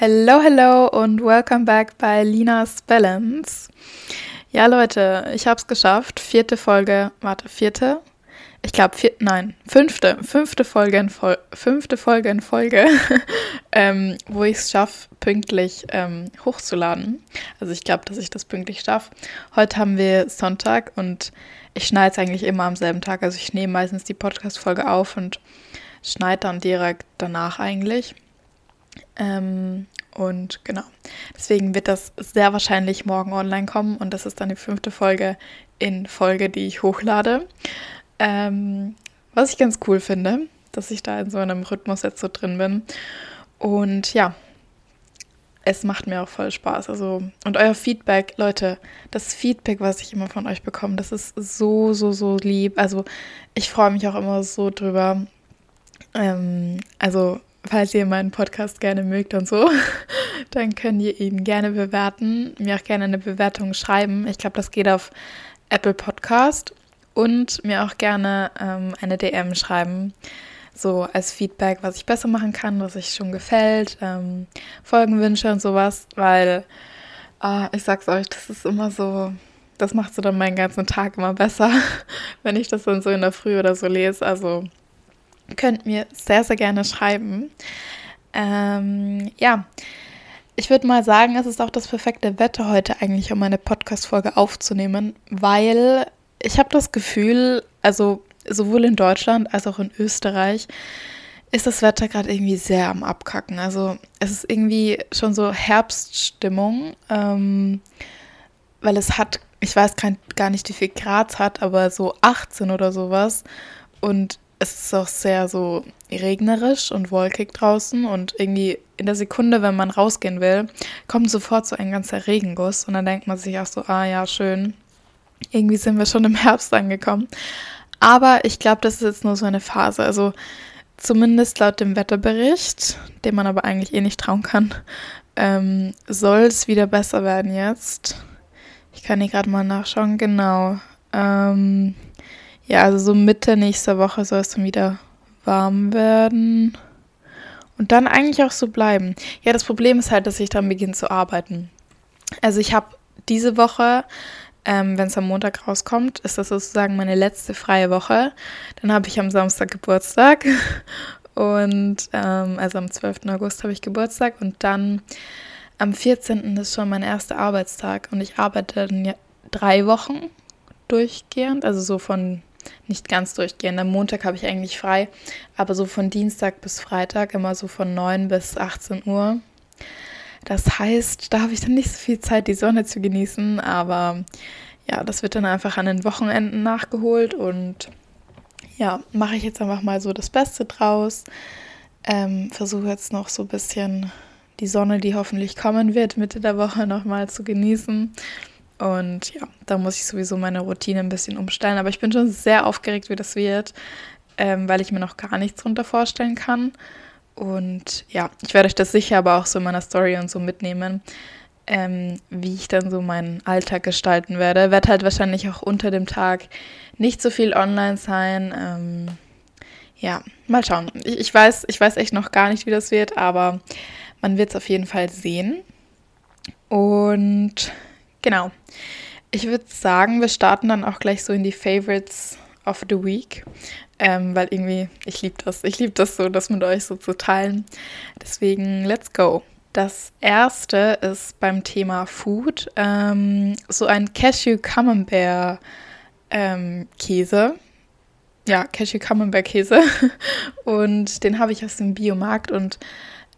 Hello, hello und welcome back bei Linas Balance. Ja, Leute, ich habe es geschafft. Vierte Folge, warte, vierte? Ich glaube, nein, fünfte, fünfte Folge in, Fol fünfte Folge, in Folge ähm, wo ich es schaffe, pünktlich ähm, hochzuladen. Also ich glaube, dass ich das pünktlich schaffe. Heute haben wir Sonntag und ich schneide es eigentlich immer am selben Tag. Also ich nehme meistens die Podcast-Folge auf und schneide dann direkt danach eigentlich. Ähm, und genau, deswegen wird das sehr wahrscheinlich morgen online kommen und das ist dann die fünfte Folge in Folge, die ich hochlade. Ähm, was ich ganz cool finde, dass ich da in so einem Rhythmus jetzt so drin bin. Und ja, es macht mir auch voll Spaß. Also, und euer Feedback, Leute, das Feedback, was ich immer von euch bekomme, das ist so, so, so lieb. Also, ich freue mich auch immer so drüber. Ähm, also, falls ihr meinen Podcast gerne mögt und so, dann könnt ihr ihn gerne bewerten, mir auch gerne eine Bewertung schreiben. Ich glaube, das geht auf Apple Podcast und mir auch gerne ähm, eine DM schreiben, so als Feedback, was ich besser machen kann, was euch schon gefällt, ähm, Folgenwünsche und sowas, weil äh, ich sag's euch, das ist immer so, das macht so dann meinen ganzen Tag immer besser, wenn ich das dann so in der Früh oder so lese. Also könnt mir sehr, sehr gerne schreiben. Ähm, ja, ich würde mal sagen, es ist auch das perfekte Wetter heute eigentlich, um eine Podcast-Folge aufzunehmen, weil ich habe das Gefühl, also sowohl in Deutschland als auch in Österreich, ist das Wetter gerade irgendwie sehr am Abkacken. Also es ist irgendwie schon so Herbststimmung, ähm, weil es hat, ich weiß kein, gar nicht, wie viel Grad es hat, aber so 18 oder sowas. Und es ist auch sehr so regnerisch und wolkig draußen und irgendwie in der Sekunde, wenn man rausgehen will, kommt sofort so ein ganzer Regenguss und dann denkt man sich auch so, ah ja, schön, irgendwie sind wir schon im Herbst angekommen. Aber ich glaube, das ist jetzt nur so eine Phase. Also zumindest laut dem Wetterbericht, dem man aber eigentlich eh nicht trauen kann, ähm, soll es wieder besser werden jetzt. Ich kann hier gerade mal nachschauen. Genau. Ähm, ja, also so Mitte nächster Woche soll es dann wieder warm werden. Und dann eigentlich auch so bleiben. Ja, das Problem ist halt, dass ich dann beginne zu arbeiten. Also ich habe diese Woche ähm, wenn es am Montag rauskommt, ist das sozusagen meine letzte freie Woche. Dann habe ich am Samstag Geburtstag und ähm, also am 12. August habe ich Geburtstag und dann am 14. ist schon mein erster Arbeitstag und ich arbeite dann ja drei Wochen durchgehend, also so von nicht ganz durchgehend. Am Montag habe ich eigentlich frei, aber so von Dienstag bis Freitag immer so von 9 bis 18 Uhr. Das heißt, da habe ich dann nicht so viel Zeit, die Sonne zu genießen, aber ja, das wird dann einfach an den Wochenenden nachgeholt und ja, mache ich jetzt einfach mal so das Beste draus. Ähm, Versuche jetzt noch so ein bisschen die Sonne, die hoffentlich kommen wird, Mitte der Woche nochmal zu genießen. Und ja, da muss ich sowieso meine Routine ein bisschen umstellen. Aber ich bin schon sehr aufgeregt, wie das wird, ähm, weil ich mir noch gar nichts drunter vorstellen kann. Und ja, ich werde euch das sicher aber auch so in meiner Story und so mitnehmen, ähm, wie ich dann so meinen Alltag gestalten werde. Wird halt wahrscheinlich auch unter dem Tag nicht so viel online sein. Ähm, ja, mal schauen. Ich, ich, weiß, ich weiß echt noch gar nicht, wie das wird, aber man wird es auf jeden Fall sehen. Und genau. Ich würde sagen, wir starten dann auch gleich so in die Favorites of the Week. Ähm, weil irgendwie, ich liebe das. Ich liebe das so, das mit euch so zu teilen. Deswegen, let's go. Das erste ist beim Thema Food ähm, so ein Cashew Camembert ähm, Käse. Ja, Cashew Camembert Käse. Und den habe ich aus dem Biomarkt und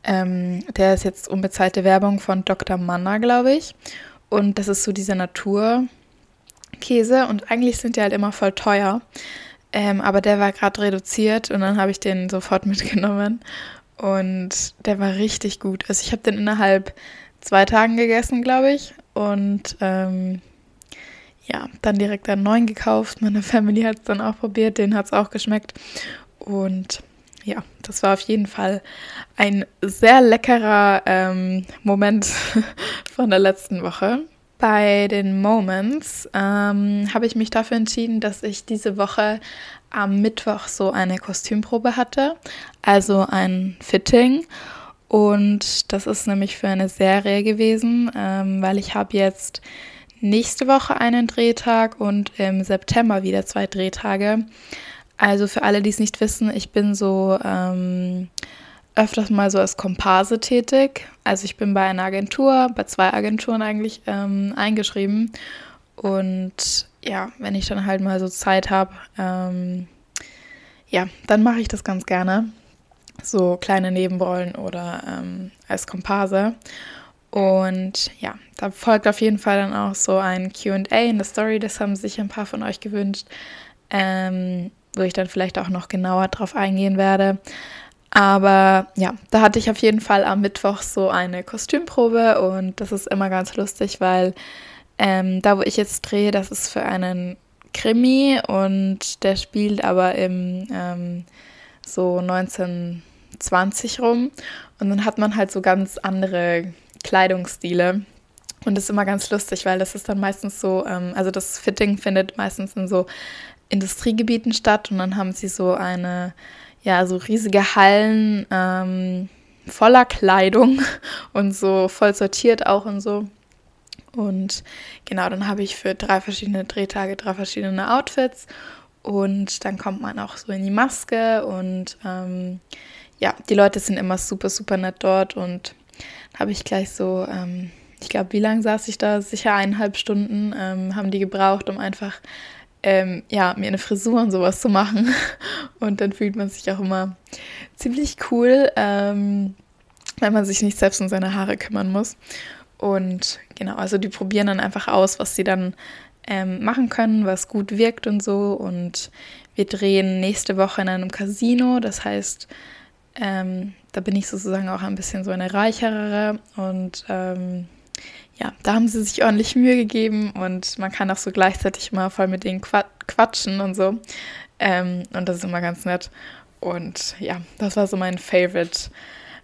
ähm, der ist jetzt unbezahlte Werbung von Dr. Manna, glaube ich. Und das ist so dieser Naturkäse und eigentlich sind die halt immer voll teuer. Ähm, aber der war gerade reduziert und dann habe ich den sofort mitgenommen. Und der war richtig gut. Also ich habe den innerhalb zwei Tagen gegessen, glaube ich. Und ähm, ja, dann direkt einen neuen gekauft. Meine Family hat es dann auch probiert, den hat es auch geschmeckt. Und ja, das war auf jeden Fall ein sehr leckerer ähm, Moment von der letzten Woche. Bei den Moments ähm, habe ich mich dafür entschieden, dass ich diese Woche am Mittwoch so eine Kostümprobe hatte, also ein Fitting. Und das ist nämlich für eine Serie gewesen, ähm, weil ich habe jetzt nächste Woche einen Drehtag und im September wieder zwei Drehtage. Also für alle, die es nicht wissen, ich bin so ähm, öfters mal so als Komparse tätig. Also ich bin bei einer Agentur, bei zwei Agenturen eigentlich ähm, eingeschrieben. Und ja, wenn ich dann halt mal so Zeit habe, ähm, ja, dann mache ich das ganz gerne. So kleine Nebenrollen oder ähm, als Komparse. Und ja, da folgt auf jeden Fall dann auch so ein QA in der Story. Das haben sich ein paar von euch gewünscht, ähm, wo ich dann vielleicht auch noch genauer drauf eingehen werde. Aber ja, da hatte ich auf jeden Fall am Mittwoch so eine Kostümprobe und das ist immer ganz lustig, weil ähm, da, wo ich jetzt drehe, das ist für einen Krimi und der spielt aber im ähm, so 1920 rum und dann hat man halt so ganz andere Kleidungsstile. Und das ist immer ganz lustig, weil das ist dann meistens so, ähm, also das Fitting findet meistens in so Industriegebieten statt und dann haben sie so eine, ja, so riesige Hallen ähm, voller Kleidung und so voll sortiert auch und so. Und genau, dann habe ich für drei verschiedene Drehtage drei verschiedene Outfits und dann kommt man auch so in die Maske und ähm, ja, die Leute sind immer super, super nett dort und habe ich gleich so, ähm, ich glaube, wie lange saß ich da? Sicher eineinhalb Stunden ähm, haben die gebraucht, um einfach ähm, ja, mir eine Frisur und sowas zu machen. Und dann fühlt man sich auch immer ziemlich cool, ähm, wenn man sich nicht selbst um seine Haare kümmern muss. Und genau, also die probieren dann einfach aus, was sie dann ähm, machen können, was gut wirkt und so. Und wir drehen nächste Woche in einem Casino. Das heißt, ähm, da bin ich sozusagen auch ein bisschen so eine reichere und ähm, ja, da haben sie sich ordentlich Mühe gegeben und man kann auch so gleichzeitig mal voll mit denen quatschen und so. Ähm, und das ist immer ganz nett. Und ja, das war so mein Favorite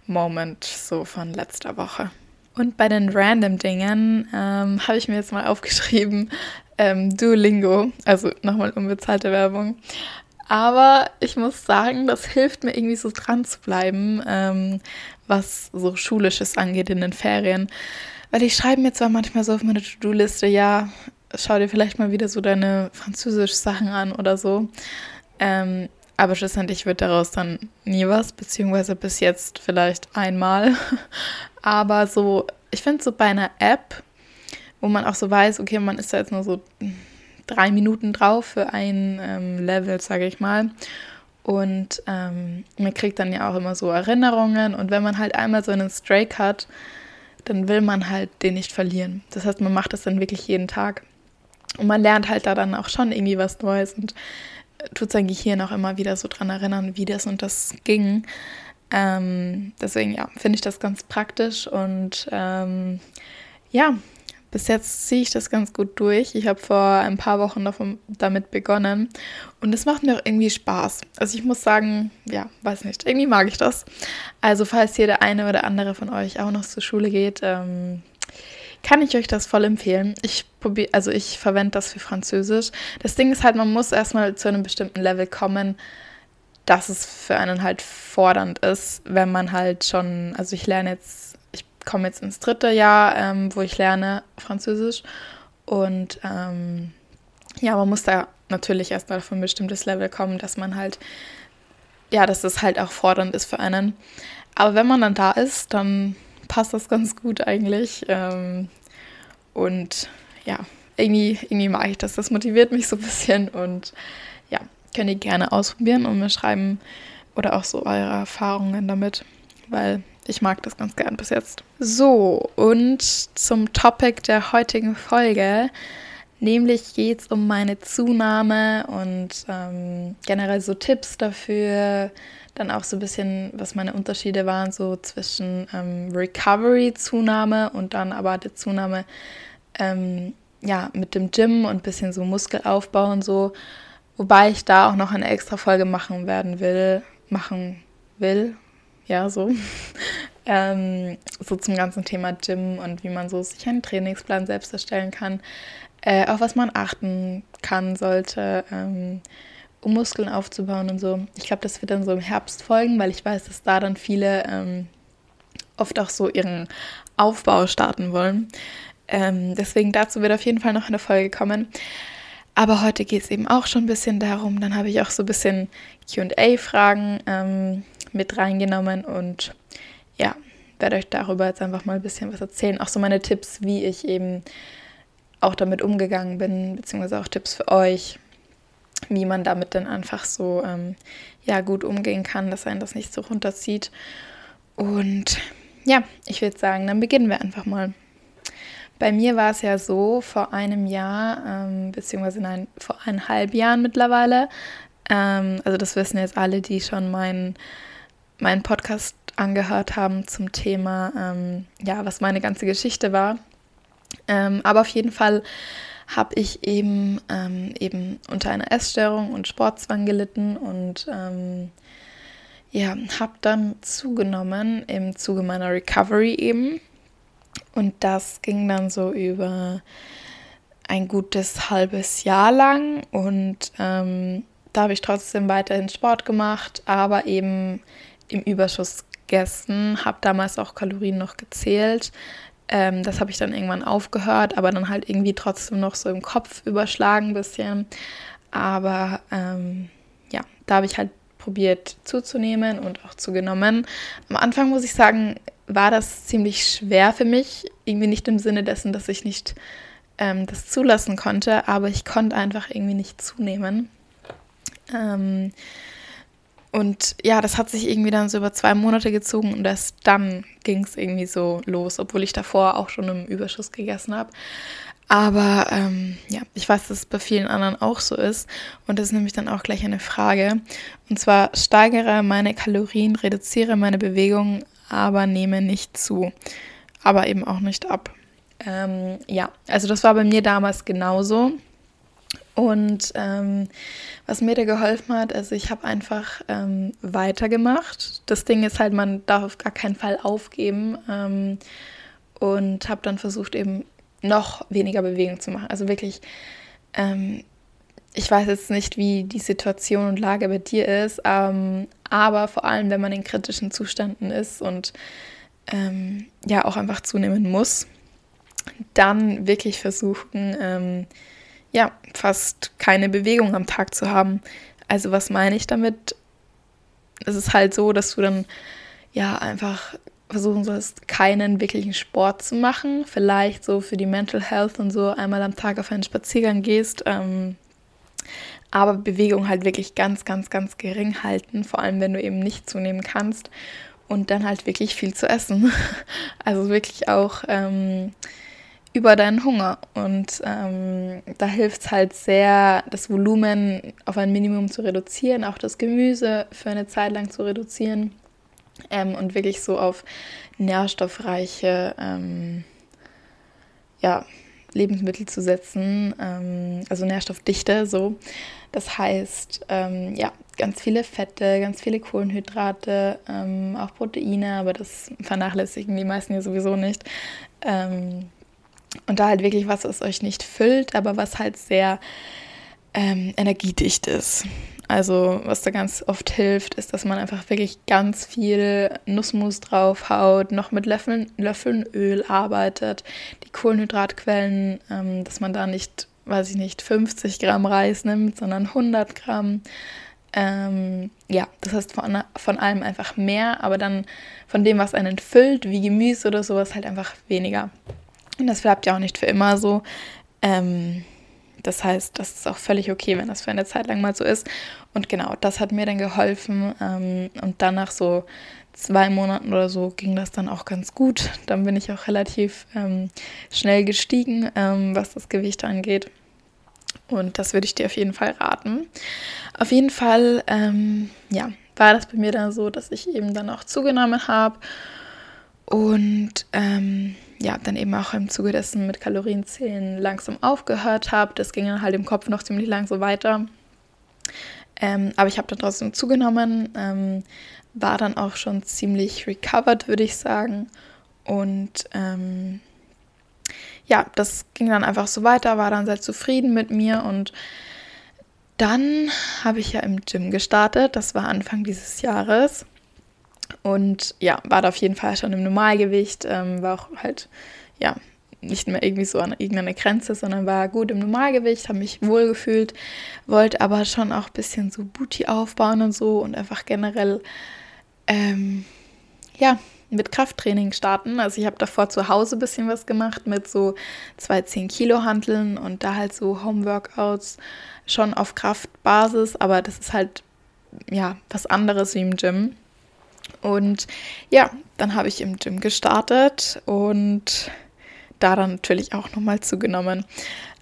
Moment so von letzter Woche. Und bei den random Dingen ähm, habe ich mir jetzt mal aufgeschrieben, ähm, Duolingo, also nochmal unbezahlte Werbung. Aber ich muss sagen, das hilft mir irgendwie so dran zu bleiben, ähm, was so Schulisches angeht in den Ferien. Weil ich schreibe mir zwar manchmal so auf meine To-Do-Liste, ja, schau dir vielleicht mal wieder so deine Französisch-Sachen an oder so. Ähm, aber schlussendlich wird daraus dann nie was, beziehungsweise bis jetzt vielleicht einmal. aber so, ich finde so bei einer App, wo man auch so weiß, okay, man ist da jetzt nur so drei Minuten drauf für ein ähm, Level, sage ich mal. Und ähm, man kriegt dann ja auch immer so Erinnerungen. Und wenn man halt einmal so einen Strike hat, dann will man halt den nicht verlieren. Das heißt, man macht das dann wirklich jeden Tag. Und man lernt halt da dann auch schon irgendwie was Neues und tut sein Gehirn auch immer wieder so dran erinnern, wie das und das ging. Ähm, deswegen, ja, finde ich das ganz praktisch und ähm, ja, bis jetzt ziehe ich das ganz gut durch. Ich habe vor ein paar Wochen davon, damit begonnen und es macht mir auch irgendwie Spaß. Also ich muss sagen, ja, weiß nicht, irgendwie mag ich das. Also falls hier der eine oder andere von euch auch noch zur Schule geht, ähm, kann ich euch das voll empfehlen. Ich probiere, also ich verwende das für Französisch. Das Ding ist halt, man muss erstmal zu einem bestimmten Level kommen, dass es für einen halt fordernd ist, wenn man halt schon, also ich lerne jetzt komme jetzt ins dritte Jahr, ähm, wo ich lerne Französisch. Und ähm, ja, man muss da natürlich erstmal auf ein bestimmtes Level kommen, dass man halt, ja, dass das halt auch fordernd ist für einen. Aber wenn man dann da ist, dann passt das ganz gut eigentlich. Ähm, und ja, irgendwie, irgendwie mag ich das. Das motiviert mich so ein bisschen und ja, könnt ihr gerne ausprobieren und mir schreiben oder auch so eure Erfahrungen damit, weil ich mag das ganz gern bis jetzt. So, und zum Topic der heutigen Folge. Nämlich geht es um meine Zunahme und ähm, generell so Tipps dafür. Dann auch so ein bisschen, was meine Unterschiede waren, so zwischen ähm, Recovery-Zunahme und dann aber der Zunahme ähm, ja, mit dem Gym und ein bisschen so Muskelaufbau und so. Wobei ich da auch noch eine extra Folge machen werden will, machen will, ja, so. ähm, so zum ganzen Thema Gym und wie man so sich einen Trainingsplan selbst erstellen kann. Äh, auf was man achten kann, sollte, ähm, um Muskeln aufzubauen und so. Ich glaube, das wird dann so im Herbst folgen, weil ich weiß, dass da dann viele ähm, oft auch so ihren Aufbau starten wollen. Ähm, deswegen dazu wird auf jeden Fall noch eine Folge kommen. Aber heute geht es eben auch schon ein bisschen darum. Dann habe ich auch so ein bisschen QA-Fragen mit reingenommen und ja, werde euch darüber jetzt einfach mal ein bisschen was erzählen. Auch so meine Tipps, wie ich eben auch damit umgegangen bin, beziehungsweise auch Tipps für euch, wie man damit dann einfach so ähm, ja, gut umgehen kann, dass einen das nicht so runterzieht. Und ja, ich würde sagen, dann beginnen wir einfach mal. Bei mir war es ja so, vor einem Jahr, ähm, beziehungsweise nein, vor eineinhalb Jahren mittlerweile, ähm, also das wissen jetzt alle, die schon meinen mein Podcast angehört haben zum Thema, ähm, ja, was meine ganze Geschichte war. Ähm, aber auf jeden Fall habe ich eben, ähm, eben unter einer Essstörung und Sportzwang gelitten und ähm, ja, habe dann zugenommen im Zuge meiner Recovery eben. Und das ging dann so über ein gutes halbes Jahr lang und ähm, da habe ich trotzdem weiterhin Sport gemacht, aber eben im Überschuss gegessen, habe damals auch Kalorien noch gezählt. Ähm, das habe ich dann irgendwann aufgehört, aber dann halt irgendwie trotzdem noch so im Kopf überschlagen ein bisschen. Aber ähm, ja, da habe ich halt probiert zuzunehmen und auch zugenommen. Am Anfang muss ich sagen, war das ziemlich schwer für mich. Irgendwie nicht im Sinne dessen, dass ich nicht ähm, das zulassen konnte, aber ich konnte einfach irgendwie nicht zunehmen. Ähm, und ja, das hat sich irgendwie dann so über zwei Monate gezogen und erst dann ging es irgendwie so los, obwohl ich davor auch schon im Überschuss gegessen habe. Aber ähm, ja, ich weiß, dass es bei vielen anderen auch so ist. Und das ist nämlich dann auch gleich eine Frage. Und zwar steigere meine Kalorien, reduziere meine Bewegung, aber nehme nicht zu. Aber eben auch nicht ab. Ähm, ja, also das war bei mir damals genauso. Und ähm, was mir da geholfen hat, also ich habe einfach ähm, weitergemacht. Das Ding ist halt, man darf auf gar keinen Fall aufgeben. Ähm, und habe dann versucht, eben noch weniger Bewegung zu machen. Also wirklich, ähm, ich weiß jetzt nicht, wie die Situation und Lage bei dir ist, ähm, aber vor allem, wenn man in kritischen Zuständen ist und ähm, ja auch einfach zunehmen muss, dann wirklich versuchen, ja, fast keine Bewegung am Tag zu haben. Also was meine ich damit? Es ist halt so, dass du dann ja einfach versuchen sollst, keinen wirklichen Sport zu machen. Vielleicht so für die Mental Health und so einmal am Tag auf einen Spaziergang gehst. Ähm, aber Bewegung halt wirklich ganz, ganz, ganz gering halten, vor allem wenn du eben nicht zunehmen kannst. Und dann halt wirklich viel zu essen. Also wirklich auch ähm, über deinen Hunger. Und ähm, da hilft es halt sehr, das Volumen auf ein Minimum zu reduzieren, auch das Gemüse für eine Zeit lang zu reduzieren ähm, und wirklich so auf nährstoffreiche ähm, ja, Lebensmittel zu setzen, ähm, also Nährstoffdichte so. Das heißt, ähm, ja, ganz viele Fette, ganz viele Kohlenhydrate, ähm, auch Proteine, aber das vernachlässigen die meisten ja sowieso nicht. Ähm, und da halt wirklich was, was euch nicht füllt, aber was halt sehr ähm, energiedicht ist. Also was da ganz oft hilft, ist, dass man einfach wirklich ganz viel Nussmus draufhaut, noch mit Löffeln, Löffeln Öl arbeitet, die Kohlenhydratquellen, ähm, dass man da nicht, weiß ich nicht, 50 Gramm Reis nimmt, sondern 100 Gramm. Ähm, ja, das heißt von, von allem einfach mehr, aber dann von dem, was einen füllt, wie Gemüse oder sowas, halt einfach weniger. Und das bleibt ja auch nicht für immer so. Ähm, das heißt, das ist auch völlig okay, wenn das für eine Zeit lang mal so ist. Und genau, das hat mir dann geholfen. Ähm, und dann nach so zwei Monaten oder so ging das dann auch ganz gut. Dann bin ich auch relativ ähm, schnell gestiegen, ähm, was das Gewicht angeht. Und das würde ich dir auf jeden Fall raten. Auf jeden Fall, ähm, ja, war das bei mir dann so, dass ich eben dann auch zugenommen habe. Und ähm, ja, dann eben auch im Zuge dessen mit Kalorienzählen langsam aufgehört habe. Das ging dann halt im Kopf noch ziemlich lang so weiter. Ähm, aber ich habe dann trotzdem zugenommen, ähm, war dann auch schon ziemlich recovered, würde ich sagen. Und ähm, ja, das ging dann einfach so weiter, war dann sehr zufrieden mit mir und dann habe ich ja im Gym gestartet. Das war Anfang dieses Jahres. Und ja, war da auf jeden Fall schon im Normalgewicht, ähm, war auch halt, ja, nicht mehr irgendwie so an irgendeiner Grenze, sondern war gut im Normalgewicht, habe mich wohl gefühlt, wollte aber schon auch ein bisschen so Booty aufbauen und so und einfach generell, ähm, ja, mit Krafttraining starten. Also ich habe davor zu Hause ein bisschen was gemacht mit so zwei 10 Kilo Handeln und da halt so Homeworkouts schon auf Kraftbasis, aber das ist halt ja was anderes wie im Gym. Und ja, dann habe ich im Gym gestartet und da dann natürlich auch nochmal zugenommen.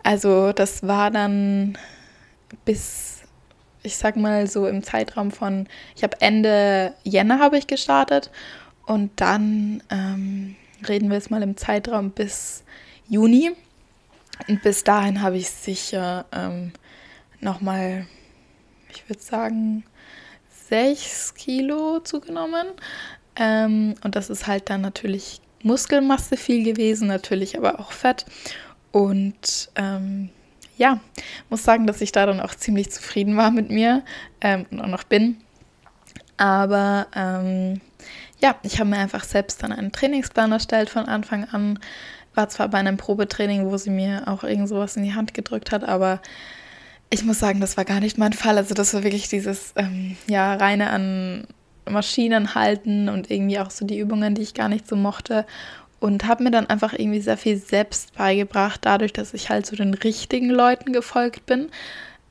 Also das war dann bis, ich sag mal so im Zeitraum von, ich habe Ende Jänner habe ich gestartet und dann ähm, reden wir jetzt mal im Zeitraum bis Juni. Und bis dahin habe ich sicher ähm, nochmal, ich würde sagen, 6 Kilo zugenommen. Ähm, und das ist halt dann natürlich Muskelmasse viel gewesen, natürlich aber auch Fett. Und ähm, ja, muss sagen, dass ich da dann auch ziemlich zufrieden war mit mir ähm, und auch noch bin. Aber ähm, ja, ich habe mir einfach selbst dann einen Trainingsplan erstellt von Anfang an. War zwar bei einem Probetraining, wo sie mir auch irgend sowas in die Hand gedrückt hat, aber ich muss sagen, das war gar nicht mein Fall. Also das war wirklich dieses, ähm, ja, reine an Maschinen halten und irgendwie auch so die Übungen, die ich gar nicht so mochte. Und habe mir dann einfach irgendwie sehr viel selbst beigebracht, dadurch, dass ich halt so den richtigen Leuten gefolgt bin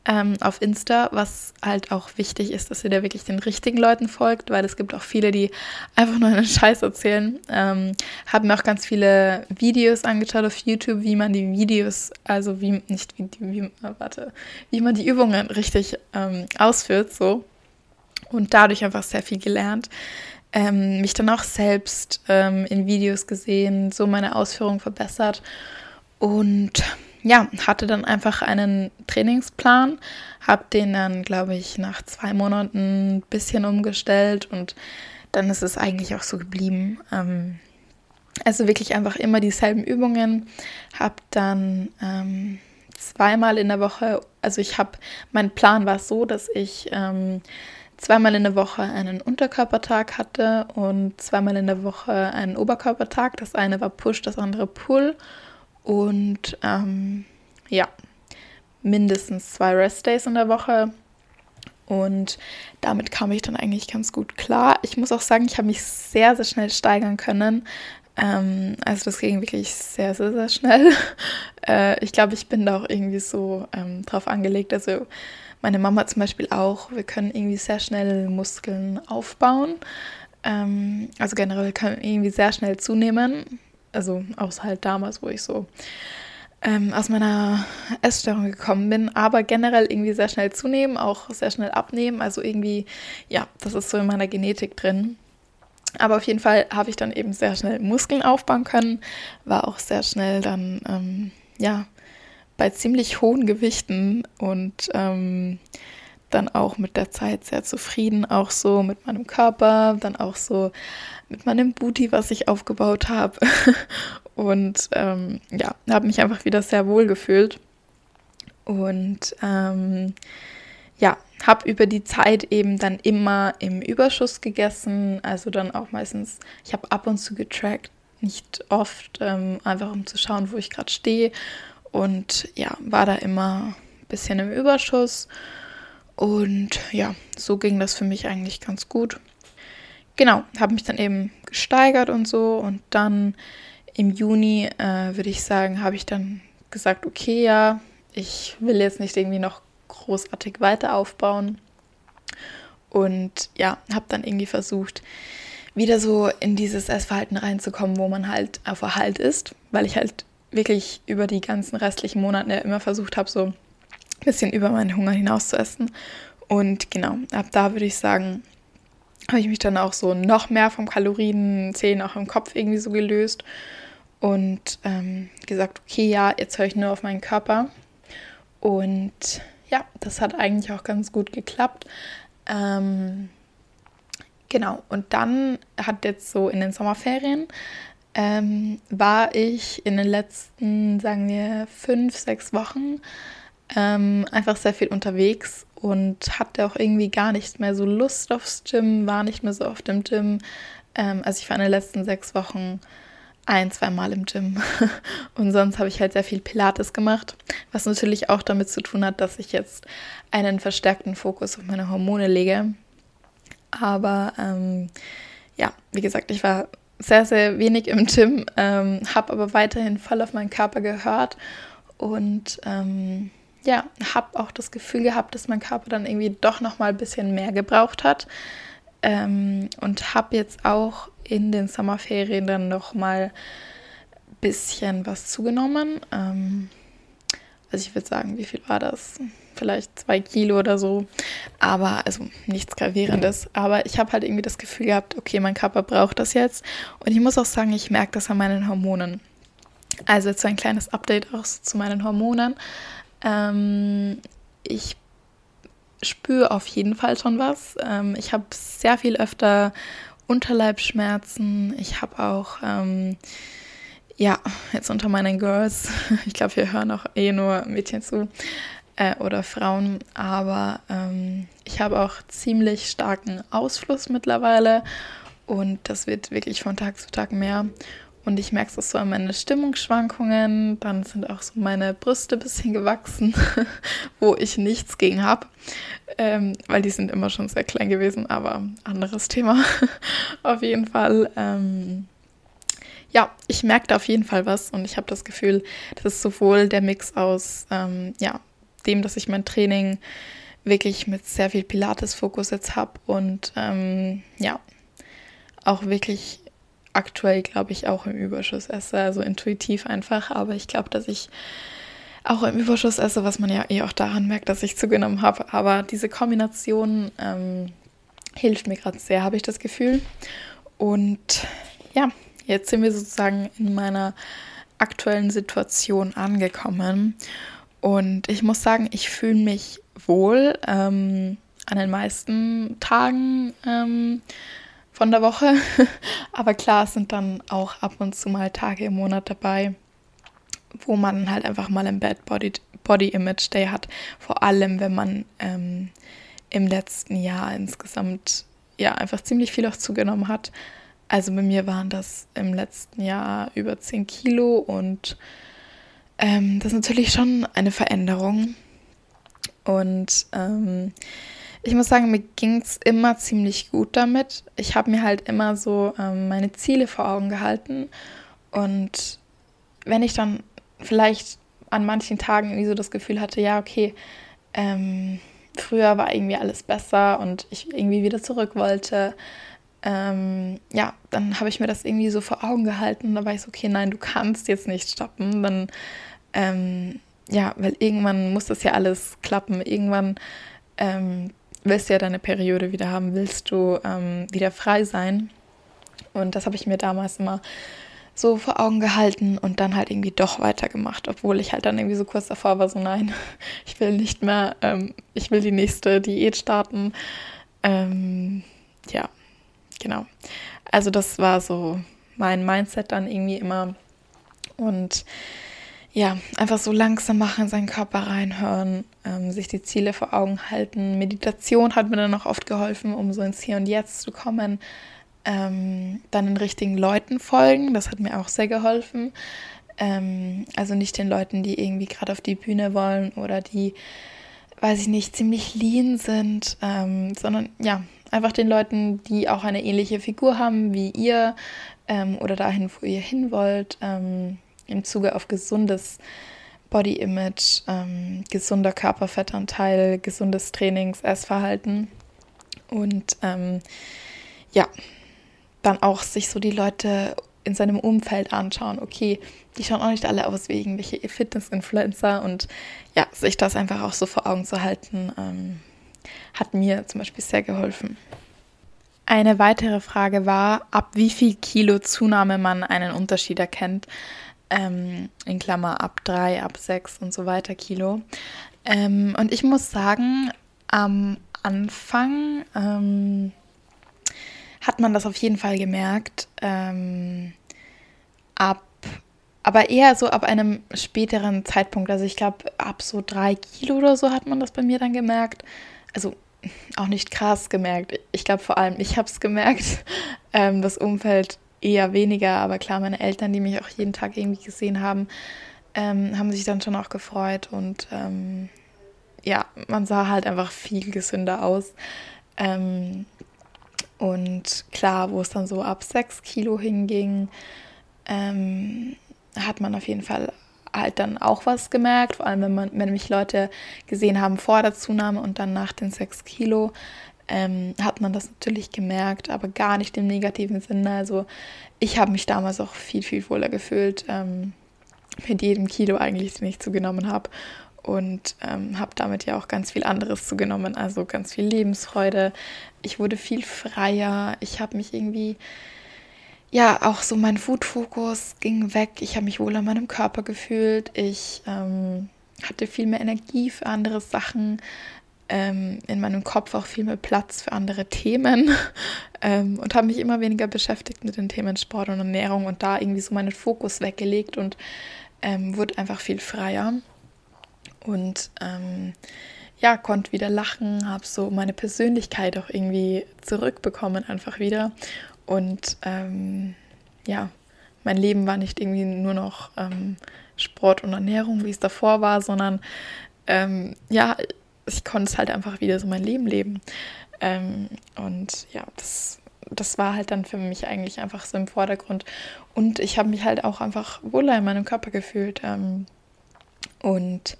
ähm, auf Insta, was halt auch wichtig ist, dass ihr da wirklich den richtigen Leuten folgt, weil es gibt auch viele, die einfach nur einen Scheiß erzählen. Ähm, habe mir auch ganz viele Videos angeschaut auf YouTube, wie man die Videos, also wie, nicht wie, wie äh, warte, wie man die Übungen richtig ähm, ausführt, so. Und dadurch einfach sehr viel gelernt. Ähm, mich dann auch selbst ähm, in Videos gesehen, so meine Ausführung verbessert. Und ja, hatte dann einfach einen Trainingsplan, habe den dann, glaube ich, nach zwei Monaten ein bisschen umgestellt und dann ist es eigentlich auch so geblieben. Ähm, also wirklich einfach immer dieselben Übungen, habe dann ähm, zweimal in der Woche, also ich habe, mein Plan war so, dass ich ähm, zweimal in der Woche einen Unterkörpertag hatte und zweimal in der Woche einen Oberkörpertag. Das eine war Push, das andere Pull. Und ähm, ja, mindestens zwei Restdays in der Woche. Und damit kam ich dann eigentlich ganz gut klar. Ich muss auch sagen, ich habe mich sehr, sehr schnell steigern können. Ähm, also das ging wirklich sehr, sehr, sehr schnell. äh, ich glaube, ich bin da auch irgendwie so ähm, drauf angelegt. Also meine Mama zum Beispiel auch. Wir können irgendwie sehr schnell Muskeln aufbauen. Ähm, also generell können irgendwie sehr schnell zunehmen. Also außer halt damals, wo ich so ähm, aus meiner Essstörung gekommen bin, aber generell irgendwie sehr schnell zunehmen, auch sehr schnell abnehmen. Also irgendwie, ja, das ist so in meiner Genetik drin. Aber auf jeden Fall habe ich dann eben sehr schnell Muskeln aufbauen können, war auch sehr schnell dann, ähm, ja, bei ziemlich hohen Gewichten und ähm, dann auch mit der Zeit sehr zufrieden, auch so mit meinem Körper, dann auch so mit meinem Booty, was ich aufgebaut habe. und ähm, ja, habe mich einfach wieder sehr wohl gefühlt. Und ähm, ja, habe über die Zeit eben dann immer im Überschuss gegessen, also dann auch meistens, ich habe ab und zu getrackt, nicht oft, ähm, einfach um zu schauen, wo ich gerade stehe. Und ja, war da immer ein bisschen im Überschuss. Und ja, so ging das für mich eigentlich ganz gut. Genau, habe mich dann eben gesteigert und so. Und dann im Juni, äh, würde ich sagen, habe ich dann gesagt, okay, ja, ich will jetzt nicht irgendwie noch großartig weiter aufbauen. Und ja, habe dann irgendwie versucht, wieder so in dieses Essverhalten reinzukommen, wo man halt auf Erhalt ist, weil ich halt wirklich über die ganzen restlichen Monate immer versucht habe, so bisschen über meinen Hunger hinaus zu essen. Und genau, ab da würde ich sagen, habe ich mich dann auch so noch mehr vom Kalorienzählen auch im Kopf irgendwie so gelöst und ähm, gesagt, okay, ja, jetzt höre ich nur auf meinen Körper. Und ja, das hat eigentlich auch ganz gut geklappt. Ähm, genau, und dann hat jetzt so in den Sommerferien ähm, war ich in den letzten, sagen wir, fünf, sechs Wochen ähm, einfach sehr viel unterwegs und hatte auch irgendwie gar nicht mehr so Lust aufs Gym, war nicht mehr so oft im Gym. Ähm, also ich war in den letzten sechs Wochen ein, zwei Mal im Gym. Und sonst habe ich halt sehr viel Pilates gemacht, was natürlich auch damit zu tun hat, dass ich jetzt einen verstärkten Fokus auf meine Hormone lege. Aber ähm, ja, wie gesagt, ich war sehr, sehr wenig im Gym, ähm, habe aber weiterhin voll auf meinen Körper gehört und ähm, ja, habe auch das Gefühl gehabt, dass mein Körper dann irgendwie doch noch mal ein bisschen mehr gebraucht hat ähm, und habe jetzt auch in den Sommerferien dann noch mal ein bisschen was zugenommen. Ähm, also ich würde sagen, wie viel war das? Vielleicht zwei Kilo oder so. Aber also nichts Gravierendes. Aber ich habe halt irgendwie das Gefühl gehabt, okay, mein Körper braucht das jetzt. Und ich muss auch sagen, ich merke das an meinen Hormonen. Also jetzt so ein kleines Update auch zu meinen Hormonen. Ähm, ich spüre auf jeden Fall schon was. Ähm, ich habe sehr viel öfter Unterleibschmerzen. Ich habe auch, ähm, ja, jetzt unter meinen Girls, ich glaube, wir hören auch eh nur Mädchen zu äh, oder Frauen, aber ähm, ich habe auch ziemlich starken Ausfluss mittlerweile und das wird wirklich von Tag zu Tag mehr. Und ich merke es so an meine Stimmungsschwankungen. Dann sind auch so meine Brüste ein bisschen gewachsen, wo ich nichts gegen habe. Ähm, weil die sind immer schon sehr klein gewesen, aber anderes Thema. auf jeden Fall. Ähm, ja, ich merke da auf jeden Fall was und ich habe das Gefühl, das ist sowohl der Mix aus ähm, ja, dem, dass ich mein Training wirklich mit sehr viel Pilates-Fokus jetzt habe und ähm, ja, auch wirklich aktuell, glaube ich, auch im Überschuss esse, also intuitiv einfach. Aber ich glaube, dass ich auch im Überschuss esse, was man ja eh auch daran merkt, dass ich zugenommen habe. Aber diese Kombination ähm, hilft mir gerade sehr, habe ich das Gefühl. Und ja, jetzt sind wir sozusagen in meiner aktuellen Situation angekommen. Und ich muss sagen, ich fühle mich wohl ähm, an den meisten Tagen. Ähm, von der Woche. Aber klar, es sind dann auch ab und zu mal Tage im Monat dabei, wo man halt einfach mal ein Bad Body, Body Image Day hat. Vor allem, wenn man ähm, im letzten Jahr insgesamt ja einfach ziemlich viel auch zugenommen hat. Also bei mir waren das im letzten Jahr über 10 Kilo und ähm, das ist natürlich schon eine Veränderung. Und ähm, ich muss sagen, mir ging es immer ziemlich gut damit. Ich habe mir halt immer so ähm, meine Ziele vor Augen gehalten. Und wenn ich dann vielleicht an manchen Tagen irgendwie so das Gefühl hatte, ja, okay, ähm, früher war irgendwie alles besser und ich irgendwie wieder zurück wollte, ähm, ja, dann habe ich mir das irgendwie so vor Augen gehalten. Da war ich so, okay, nein, du kannst jetzt nicht stoppen. Dann, ähm, ja, weil irgendwann muss das ja alles klappen. Irgendwann ähm, willst ja deine Periode wieder haben, willst du ähm, wieder frei sein. Und das habe ich mir damals immer so vor Augen gehalten und dann halt irgendwie doch weitergemacht, obwohl ich halt dann irgendwie so kurz davor war, so nein, ich will nicht mehr, ähm, ich will die nächste Diät starten. Ähm, ja, genau. Also das war so mein Mindset dann irgendwie immer. Und ja, einfach so langsam machen, in seinen Körper reinhören, ähm, sich die Ziele vor Augen halten. Meditation hat mir dann auch oft geholfen, um so ins Hier und Jetzt zu kommen. Ähm, dann den richtigen Leuten folgen, das hat mir auch sehr geholfen. Ähm, also nicht den Leuten, die irgendwie gerade auf die Bühne wollen oder die, weiß ich nicht, ziemlich lean sind, ähm, sondern ja, einfach den Leuten, die auch eine ähnliche Figur haben wie ihr ähm, oder dahin, wo ihr hin wollt ähm, im Zuge auf gesundes Body Image, ähm, gesunder Körperfettanteil, gesundes Trainings, Essverhalten und ähm, ja, dann auch sich so die Leute in seinem Umfeld anschauen, okay, die schauen auch nicht alle aus wie irgendwelche Fitness-Influencer und ja, sich das einfach auch so vor Augen zu halten, ähm, hat mir zum Beispiel sehr geholfen. Eine weitere Frage war, ab wie viel Kilo Zunahme man einen Unterschied erkennt ähm, in Klammer ab drei, ab sechs und so weiter Kilo. Ähm, und ich muss sagen, am Anfang ähm, hat man das auf jeden Fall gemerkt. Ähm, ab aber eher so ab einem späteren Zeitpunkt. Also ich glaube, ab so drei Kilo oder so hat man das bei mir dann gemerkt. Also auch nicht krass gemerkt. Ich glaube vor allem, ich habe es gemerkt. Ähm, das Umfeld eher weniger, aber klar, meine Eltern, die mich auch jeden Tag irgendwie gesehen haben, ähm, haben sich dann schon auch gefreut und ähm, ja, man sah halt einfach viel gesünder aus. Ähm, und klar, wo es dann so ab 6 Kilo hinging, ähm, hat man auf jeden Fall halt dann auch was gemerkt, vor allem wenn man, wenn mich Leute gesehen haben vor der Zunahme und dann nach den 6 Kilo, ähm, hat man das natürlich gemerkt, aber gar nicht im negativen Sinne. Also ich habe mich damals auch viel, viel wohler gefühlt ähm, mit jedem Kilo eigentlich, den ich zugenommen habe und ähm, habe damit ja auch ganz viel anderes zugenommen, also ganz viel Lebensfreude. Ich wurde viel freier, ich habe mich irgendwie ja, auch so mein Food-Fokus ging weg. Ich habe mich wohl an meinem Körper gefühlt. Ich ähm, hatte viel mehr Energie für andere Sachen. Ähm, in meinem Kopf auch viel mehr Platz für andere Themen ähm, und habe mich immer weniger beschäftigt mit den Themen Sport und Ernährung und da irgendwie so meinen Fokus weggelegt und ähm, wurde einfach viel freier. Und ähm, ja, konnte wieder lachen, habe so meine Persönlichkeit auch irgendwie zurückbekommen, einfach wieder. Und ähm, ja, mein Leben war nicht irgendwie nur noch ähm, Sport und Ernährung, wie es davor war, sondern ähm, ja, ich konnte es halt einfach wieder so mein Leben leben. Ähm, und ja, das, das war halt dann für mich eigentlich einfach so im Vordergrund. Und ich habe mich halt auch einfach wohler in meinem Körper gefühlt. Ähm, und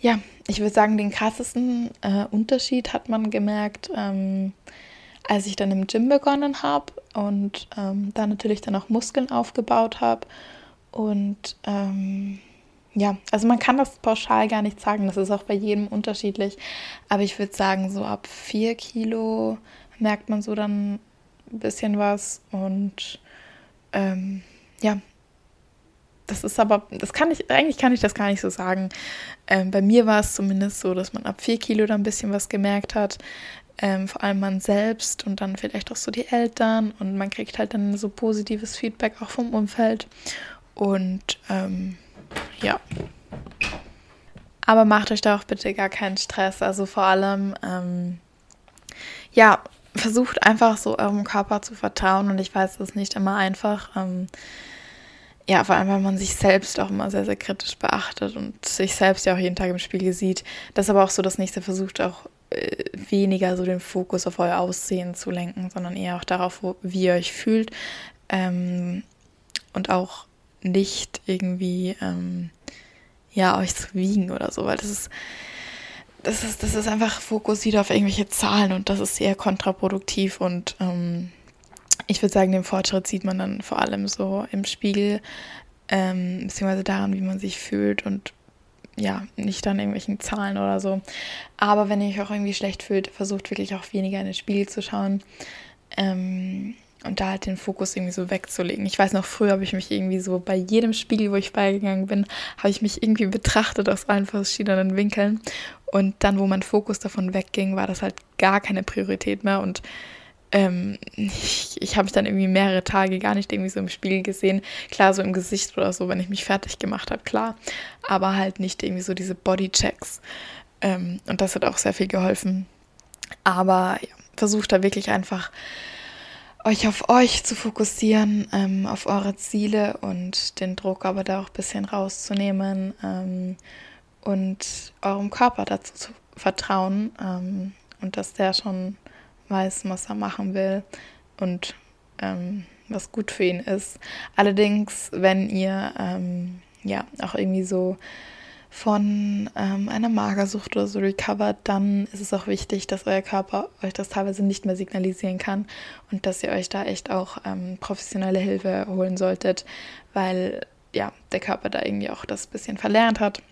ja, ich würde sagen, den krassesten äh, Unterschied hat man gemerkt, ähm, als ich dann im Gym begonnen habe und ähm, da natürlich dann auch Muskeln aufgebaut habe. Und ähm, ja, also man kann das pauschal gar nicht sagen, das ist auch bei jedem unterschiedlich. Aber ich würde sagen, so ab vier Kilo merkt man so dann ein bisschen was. Und ähm, ja, das ist aber, das kann ich, eigentlich kann ich das gar nicht so sagen. Ähm, bei mir war es zumindest so, dass man ab vier Kilo dann ein bisschen was gemerkt hat ähm, vor allem man selbst und dann vielleicht auch so die Eltern und man kriegt halt dann so positives Feedback auch vom Umfeld und ähm, ja. Aber macht euch da auch bitte gar keinen Stress. Also vor allem, ähm, ja, versucht einfach so eurem Körper zu vertrauen und ich weiß, das ist nicht immer einfach. Ähm, ja, vor allem, weil man sich selbst auch immer sehr, sehr kritisch beachtet und sich selbst ja auch jeden Tag im Spiegel sieht. Das ist aber auch so das nächste, versucht auch äh, weniger so den Fokus auf euer Aussehen zu lenken, sondern eher auch darauf, wie ihr euch fühlt ähm, und auch nicht irgendwie ähm, ja euch zu wiegen oder so, weil das ist das ist das ist einfach Fokus wieder auf irgendwelche Zahlen und das ist sehr kontraproduktiv und ähm, ich würde sagen, den Fortschritt sieht man dann vor allem so im Spiegel ähm, beziehungsweise daran, wie man sich fühlt und ja, nicht an irgendwelchen Zahlen oder so. Aber wenn ihr euch auch irgendwie schlecht fühlt, versucht wirklich auch weniger in den Spiegel zu schauen. Ähm, und da halt den Fokus irgendwie so wegzulegen. Ich weiß noch, früher habe ich mich irgendwie so bei jedem Spiegel, wo ich beigegangen bin, habe ich mich irgendwie betrachtet aus allen verschiedenen Winkeln. Und dann, wo mein Fokus davon wegging, war das halt gar keine Priorität mehr. Und ähm, ich, ich habe mich dann irgendwie mehrere Tage gar nicht irgendwie so im Spiegel gesehen. Klar, so im Gesicht oder so, wenn ich mich fertig gemacht habe, klar. Aber halt nicht irgendwie so diese Bodychecks. Ähm, und das hat auch sehr viel geholfen. Aber ja, versucht da wirklich einfach euch auf euch zu fokussieren, ähm, auf eure Ziele und den Druck aber da auch ein bisschen rauszunehmen ähm, und eurem Körper dazu zu vertrauen ähm, und dass der schon weiß, was er machen will und ähm, was gut für ihn ist. Allerdings, wenn ihr ähm, ja auch irgendwie so von ähm, einer Magersucht oder so recovert, dann ist es auch wichtig, dass euer Körper euch das teilweise nicht mehr signalisieren kann und dass ihr euch da echt auch ähm, professionelle Hilfe holen solltet, weil ja der Körper da irgendwie auch das bisschen verlernt hat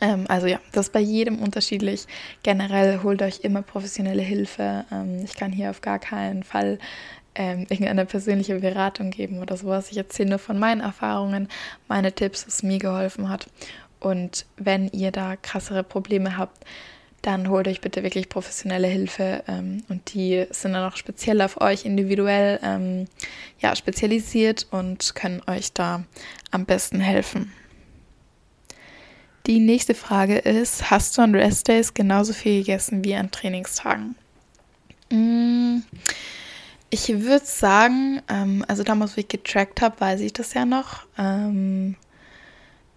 ähm, also ja, das ist bei jedem unterschiedlich. Generell holt euch immer professionelle Hilfe. Ähm, ich kann hier auf gar keinen Fall ähm, irgendeine persönliche Beratung geben oder sowas. Ich erzähle nur von meinen Erfahrungen, meine Tipps, was mir geholfen hat. Und wenn ihr da krassere Probleme habt, dann holt euch bitte wirklich professionelle Hilfe ähm, und die sind dann auch speziell auf euch individuell ähm, ja, spezialisiert und können euch da am besten helfen. Die nächste Frage ist, hast du an Restdays genauso viel gegessen wie an Trainingstagen? Mm, ich würde sagen, ähm, also damals, wo ich getrackt habe, weiß ich das ja noch. Ähm,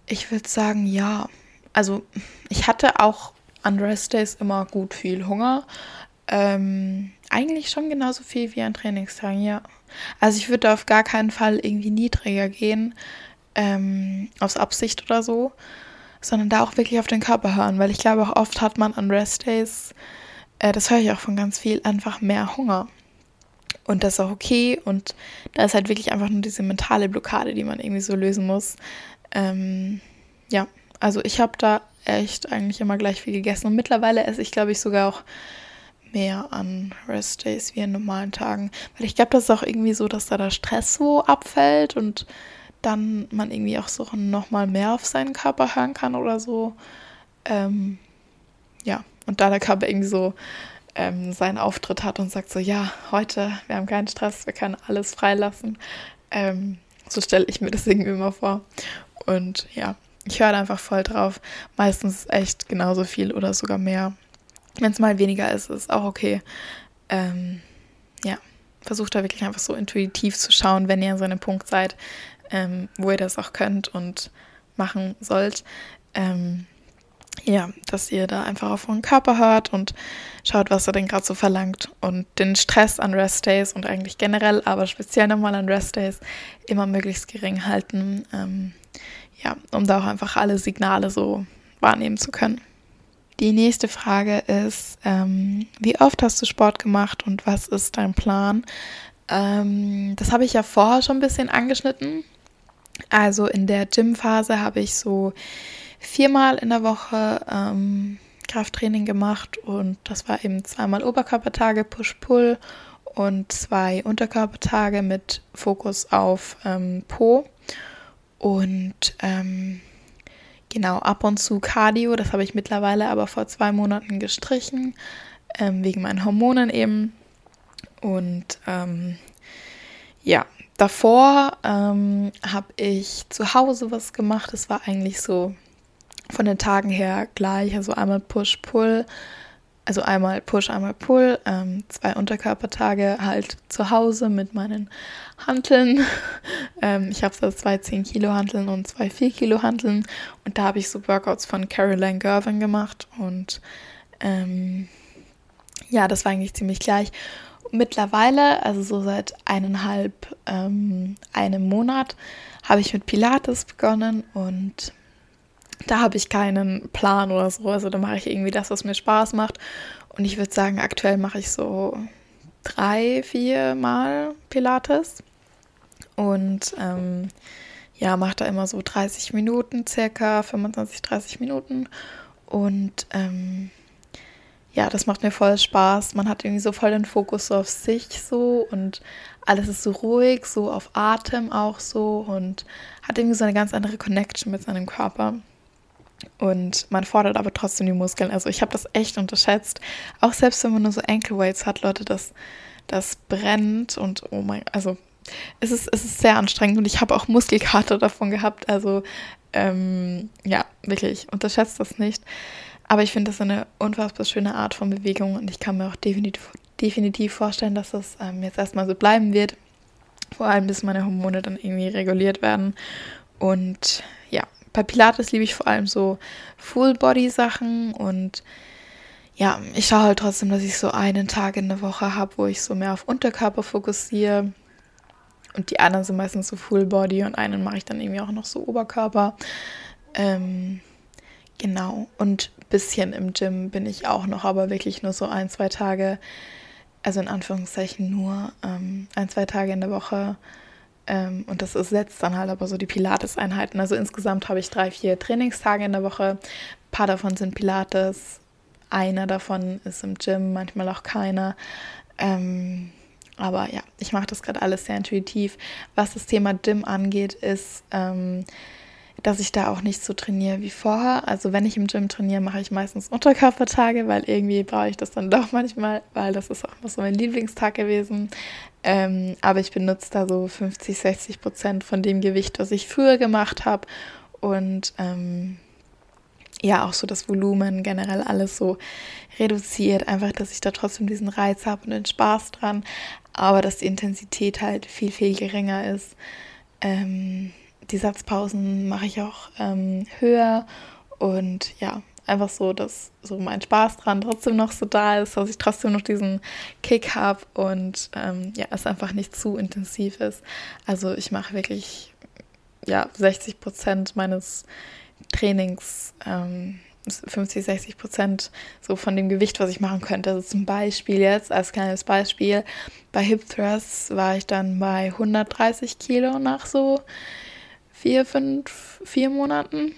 ich würde sagen, ja. Also ich hatte auch an Restdays immer gut viel Hunger. Ähm, eigentlich schon genauso viel wie an Trainingstagen, ja. Also ich würde auf gar keinen Fall irgendwie niedriger gehen, ähm, aus Absicht oder so, sondern da auch wirklich auf den Körper hören, weil ich glaube auch oft hat man an Restdays, äh, das höre ich auch von ganz viel, einfach mehr Hunger. Und das ist auch okay und da ist halt wirklich einfach nur diese mentale Blockade, die man irgendwie so lösen muss. Ähm, ja, also ich habe da echt eigentlich immer gleich viel gegessen. Und mittlerweile esse ich, glaube ich, sogar auch mehr an Restdays wie an normalen Tagen. Weil ich glaube, das ist auch irgendwie so, dass da der Stress so abfällt und dann man irgendwie auch so nochmal mehr auf seinen Körper hören kann oder so. Ähm, ja, und da der Körper irgendwie so ähm, seinen Auftritt hat und sagt so, ja, heute, wir haben keinen Stress, wir können alles freilassen. Ähm, so stelle ich mir das irgendwie immer vor. Und ja, ich höre einfach voll drauf. Meistens echt genauso viel oder sogar mehr. Wenn es mal weniger ist, ist auch okay. Ähm, ja, versucht da wirklich einfach so intuitiv zu schauen, wenn ihr an so einem Punkt seid, ähm, wo ihr das auch könnt und machen sollt. Ähm, ja, dass ihr da einfach auf euren Körper hört und schaut, was er denn gerade so verlangt und den Stress an Restdays und eigentlich generell, aber speziell nochmal an Restdays immer möglichst gering halten. Ähm, ja, um da auch einfach alle Signale so wahrnehmen zu können. Die nächste Frage ist, ähm, wie oft hast du Sport gemacht und was ist dein Plan? Ähm, das habe ich ja vorher schon ein bisschen angeschnitten. Also in der Gym-Phase habe ich so viermal in der Woche ähm, Krafttraining gemacht und das war eben zweimal Oberkörpertage, Push-Pull und zwei Unterkörpertage mit Fokus auf ähm, Po. Und ähm, genau, ab und zu Cardio, das habe ich mittlerweile aber vor zwei Monaten gestrichen, ähm, wegen meinen Hormonen eben. Und ähm, ja, davor ähm, habe ich zu Hause was gemacht. Es war eigentlich so von den Tagen her gleich, also einmal Push-Pull, also einmal Push, einmal Pull, ähm, zwei Unterkörpertage halt zu Hause mit meinen Hanteln. ähm, ich habe so zwei 10 Kilo Hanteln und zwei 4 Kilo Hanteln und da habe ich so Workouts von Caroline Gervin gemacht und ähm, ja, das war eigentlich ziemlich gleich. Mittlerweile, also so seit eineinhalb, ähm, einem Monat, habe ich mit Pilates begonnen und da habe ich keinen Plan oder so. Also da mache ich irgendwie das, was mir Spaß macht. Und ich würde sagen, aktuell mache ich so drei, vier Mal Pilates. Und ähm, ja, mache da immer so 30 Minuten, circa 25, 30 Minuten. Und ähm, ja, das macht mir voll Spaß. Man hat irgendwie so voll den Fokus so auf sich so und alles ist so ruhig, so auf Atem auch so und hat irgendwie so eine ganz andere Connection mit seinem Körper. Und man fordert aber trotzdem die Muskeln. Also ich habe das echt unterschätzt. Auch selbst wenn man nur so Ankle Weights hat, Leute, das, das brennt und oh mein, also es ist, es ist sehr anstrengend und ich habe auch Muskelkater davon gehabt. Also ähm, ja, wirklich, unterschätzt das nicht. Aber ich finde das eine unfassbar schöne Art von Bewegung und ich kann mir auch definitiv, definitiv vorstellen, dass das ähm, jetzt erstmal so bleiben wird. Vor allem, bis meine Hormone dann irgendwie reguliert werden. Und ja, bei Pilates liebe ich vor allem so Full-Body-Sachen und ja, ich schaue halt trotzdem, dass ich so einen Tag in der Woche habe, wo ich so mehr auf Unterkörper fokussiere. Und die anderen sind meistens so Full Body und einen mache ich dann irgendwie auch noch so Oberkörper. Ähm, genau. Und ein bisschen im Gym bin ich auch noch, aber wirklich nur so ein, zwei Tage, also in Anführungszeichen nur ähm, ein, zwei Tage in der Woche ähm, und das ersetzt dann halt aber so die Pilates-Einheiten. Also insgesamt habe ich drei, vier Trainingstage in der Woche. Ein paar davon sind Pilates, einer davon ist im Gym, manchmal auch keiner. Ähm, aber ja, ich mache das gerade alles sehr intuitiv. Was das Thema Gym angeht, ist, ähm, dass ich da auch nicht so trainiere wie vorher. Also wenn ich im Gym trainiere, mache ich meistens Unterkörpertage, weil irgendwie brauche ich das dann doch manchmal, weil das ist auch immer so mein Lieblingstag gewesen. Ähm, aber ich benutze da so 50, 60 Prozent von dem Gewicht, was ich früher gemacht habe. Und ähm, ja, auch so das Volumen generell alles so reduziert. Einfach, dass ich da trotzdem diesen Reiz habe und den Spaß dran. Aber dass die Intensität halt viel, viel geringer ist. Ähm, die Satzpausen mache ich auch ähm, höher und ja, einfach so, dass so mein Spaß dran trotzdem noch so da ist, dass ich trotzdem noch diesen Kick habe und ähm, ja, es einfach nicht zu intensiv ist. Also ich mache wirklich ja 60 Prozent meines Trainings, ähm, 50, 60 Prozent so von dem Gewicht, was ich machen könnte. Also zum Beispiel jetzt als kleines Beispiel bei Hip Thrusts war ich dann bei 130 Kilo nach so vier, fünf, vier Monaten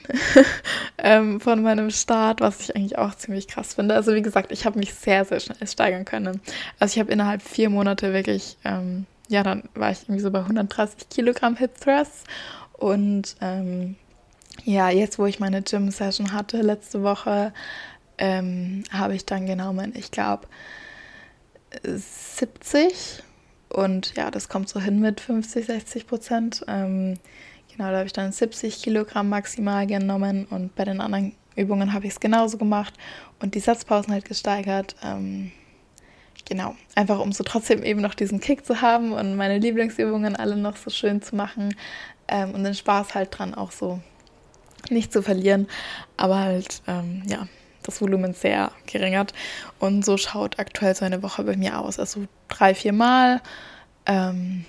ähm, von meinem Start, was ich eigentlich auch ziemlich krass finde. Also wie gesagt, ich habe mich sehr, sehr schnell steigern können. Also ich habe innerhalb vier Monate wirklich, ähm, ja, dann war ich irgendwie so bei 130 Kilogramm Hip Thrusts und ähm, ja, jetzt wo ich meine Gym-Session hatte letzte Woche, ähm, habe ich dann genommen, ich glaube, 70 und ja, das kommt so hin mit 50, 60 Prozent. Ähm, Genau, da habe ich dann 70 Kilogramm maximal genommen und bei den anderen Übungen habe ich es genauso gemacht und die Satzpausen halt gesteigert. Ähm, genau, einfach um so trotzdem eben noch diesen Kick zu haben und meine Lieblingsübungen alle noch so schön zu machen ähm, und den Spaß halt dran auch so nicht zu verlieren, aber halt, ähm, ja, das Volumen sehr geringert. Und so schaut aktuell so eine Woche bei mir aus. Also drei, vier Mal. Ähm,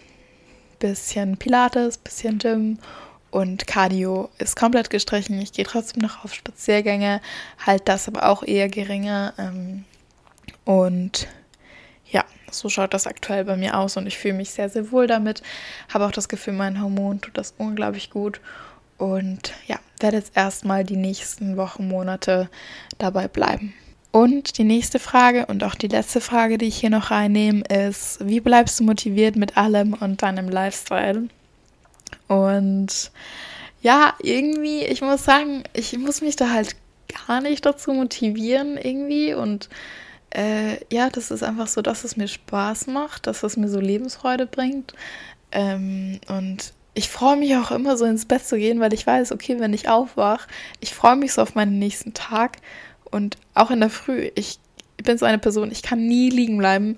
bisschen Pilates, bisschen Gym und Cardio ist komplett gestrichen. Ich gehe trotzdem noch auf Spaziergänge, halt das aber auch eher geringer. Ähm, und ja, so schaut das aktuell bei mir aus und ich fühle mich sehr, sehr wohl damit. Habe auch das Gefühl, mein Hormon tut das unglaublich gut. Und ja, werde jetzt erstmal die nächsten Wochen, Monate dabei bleiben. Und die nächste Frage und auch die letzte Frage, die ich hier noch reinnehme, ist, wie bleibst du motiviert mit allem und deinem Lifestyle? Und ja, irgendwie, ich muss sagen, ich muss mich da halt gar nicht dazu motivieren irgendwie. Und äh, ja, das ist einfach so, dass es mir Spaß macht, dass es mir so Lebensfreude bringt. Ähm, und ich freue mich auch immer so ins Bett zu gehen, weil ich weiß, okay, wenn ich aufwache, ich freue mich so auf meinen nächsten Tag und auch in der Früh, ich bin so eine Person, ich kann nie liegen bleiben.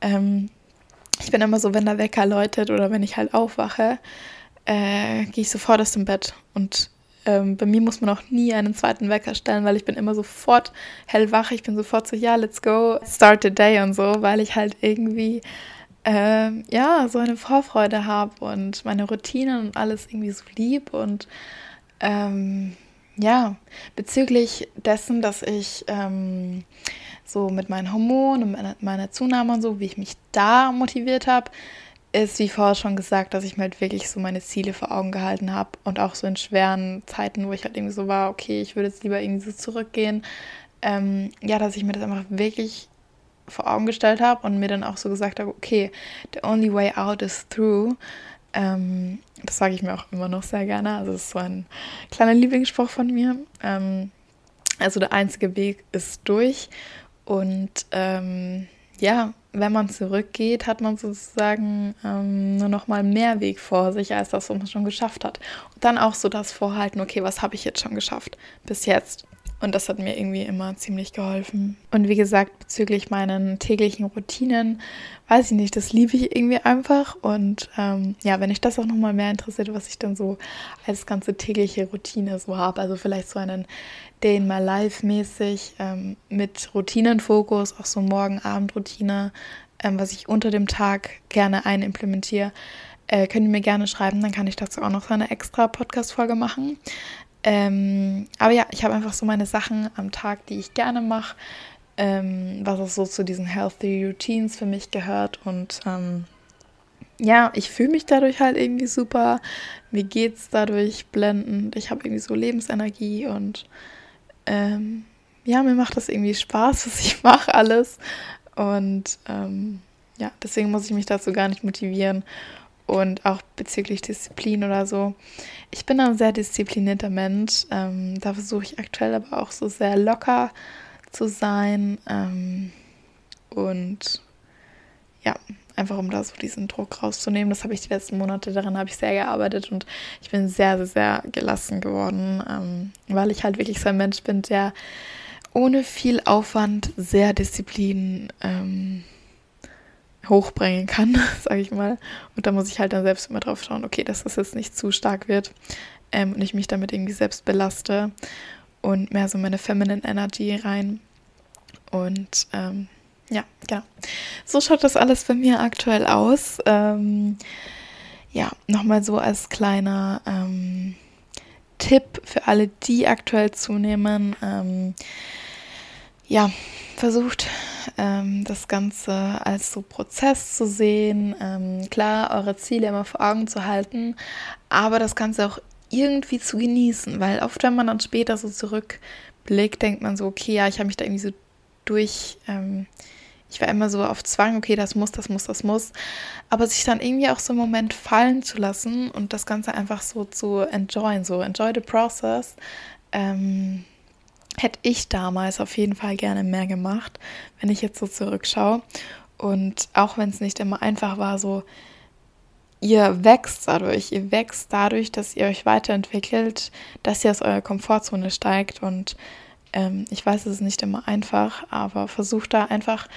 Ähm, ich bin immer so, wenn der Wecker läutet oder wenn ich halt aufwache, äh, gehe ich sofort aus dem Bett. Und ähm, bei mir muss man auch nie einen zweiten Wecker stellen, weil ich bin immer sofort hellwach. Ich bin sofort so, ja, let's go, start the day und so, weil ich halt irgendwie äh, ja so eine Vorfreude habe und meine Routinen und alles irgendwie so lieb und ähm, ja, bezüglich dessen, dass ich ähm, so mit meinen Hormonen und meiner, Zunahme und so, wie ich mich da motiviert habe, ist, wie vorher schon gesagt, dass ich mir halt wirklich so meine Ziele vor Augen gehalten habe und auch so in schweren Zeiten, wo ich halt irgendwie so war, okay, ich würde jetzt lieber irgendwie so zurückgehen, ähm, ja, dass ich mir das einfach wirklich vor Augen gestellt habe und mir dann auch so gesagt habe, okay, the only way out is through. Ähm, das sage ich mir auch immer noch sehr gerne. Also es ist so ein kleiner Lieblingsspruch von mir. Ähm, also der einzige Weg ist durch. Und ähm, ja, wenn man zurückgeht, hat man sozusagen ähm, nur noch mal mehr Weg vor sich, als das, was man schon geschafft hat. Und dann auch so das Vorhalten, okay, was habe ich jetzt schon geschafft bis jetzt? Und das hat mir irgendwie immer ziemlich geholfen. Und wie gesagt, bezüglich meinen täglichen Routinen, weiß ich nicht, das liebe ich irgendwie einfach. Und ähm, ja, wenn ich das auch nochmal mehr interessiert, was ich dann so als ganze tägliche Routine so habe, also vielleicht so einen Day in My Life mäßig ähm, mit Routinenfokus, auch so Morgen-Abend-Routine, ähm, was ich unter dem Tag gerne einimplementiere, äh, könnt ihr mir gerne schreiben, dann kann ich dazu auch noch so eine extra Podcast-Folge machen. Ähm, aber ja, ich habe einfach so meine Sachen am Tag, die ich gerne mache, ähm, was auch so zu diesen Healthy Routines für mich gehört. Und ähm, ja, ich fühle mich dadurch halt irgendwie super. Mir geht es dadurch blendend. Ich habe irgendwie so Lebensenergie und ähm, ja, mir macht das irgendwie Spaß, was ich mache, alles. Und ähm, ja, deswegen muss ich mich dazu gar nicht motivieren. Und auch bezüglich Disziplin oder so. Ich bin ein sehr disziplinierter Mensch. Ähm, da versuche ich aktuell aber auch so sehr locker zu sein. Ähm, und ja, einfach um da so diesen Druck rauszunehmen. Das habe ich die letzten Monate, daran habe ich sehr gearbeitet und ich bin sehr, sehr, sehr gelassen geworden, ähm, weil ich halt wirklich so ein Mensch bin, der ohne viel Aufwand sehr Disziplin ähm, hochbringen kann, sage ich mal. Und da muss ich halt dann selbst immer drauf schauen, okay, dass das jetzt nicht zu stark wird ähm, und ich mich damit irgendwie selbst belaste und mehr so meine Feminine Energy rein. Und ähm, ja, genau. So schaut das alles bei mir aktuell aus. Ähm, ja, nochmal so als kleiner ähm, Tipp für alle, die aktuell zunehmen. Ja, versucht ähm, das Ganze als so Prozess zu sehen. Ähm, klar, eure Ziele immer vor Augen zu halten, aber das Ganze auch irgendwie zu genießen, weil oft, wenn man dann später so zurückblickt, denkt man so, okay, ja, ich habe mich da irgendwie so durch. Ähm, ich war immer so auf Zwang, okay, das muss, das muss, das muss. Aber sich dann irgendwie auch so einen Moment fallen zu lassen und das Ganze einfach so zu enjoyen, so enjoy the process. Ähm, hätte ich damals auf jeden Fall gerne mehr gemacht, wenn ich jetzt so zurückschaue. Und auch wenn es nicht immer einfach war, so, ihr wächst dadurch, ihr wächst dadurch, dass ihr euch weiterentwickelt, dass ihr aus eurer Komfortzone steigt. Und ähm, ich weiß, es ist nicht immer einfach, aber versucht da einfach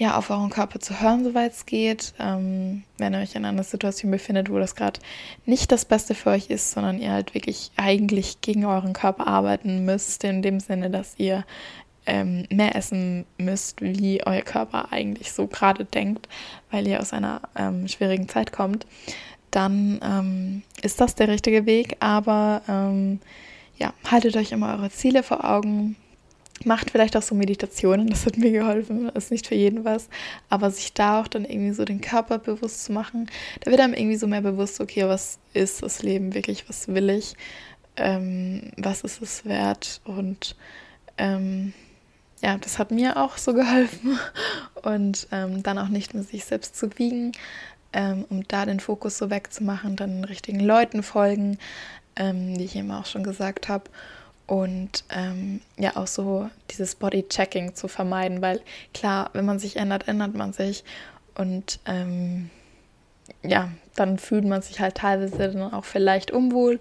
ja, auf euren Körper zu hören, soweit es geht. Ähm, wenn ihr euch in einer Situation befindet, wo das gerade nicht das Beste für euch ist, sondern ihr halt wirklich eigentlich gegen euren Körper arbeiten müsst, in dem Sinne, dass ihr ähm, mehr essen müsst, wie euer Körper eigentlich so gerade denkt, weil ihr aus einer ähm, schwierigen Zeit kommt, dann ähm, ist das der richtige Weg. Aber ähm, ja, haltet euch immer eure Ziele vor Augen macht vielleicht auch so Meditationen, das hat mir geholfen, ist nicht für jeden was, aber sich da auch dann irgendwie so den Körper bewusst zu machen, da wird einem irgendwie so mehr bewusst, okay, was ist das Leben wirklich, was will ich, ähm, was ist es wert und ähm, ja, das hat mir auch so geholfen und ähm, dann auch nicht mit sich selbst zu wiegen, ähm, um da den Fokus so wegzumachen, dann den richtigen Leuten folgen, ähm, wie ich eben auch schon gesagt habe und ähm, ja auch so dieses Body-Checking zu vermeiden, weil klar, wenn man sich ändert, ändert man sich. Und ähm, ja, dann fühlt man sich halt teilweise dann auch vielleicht unwohl.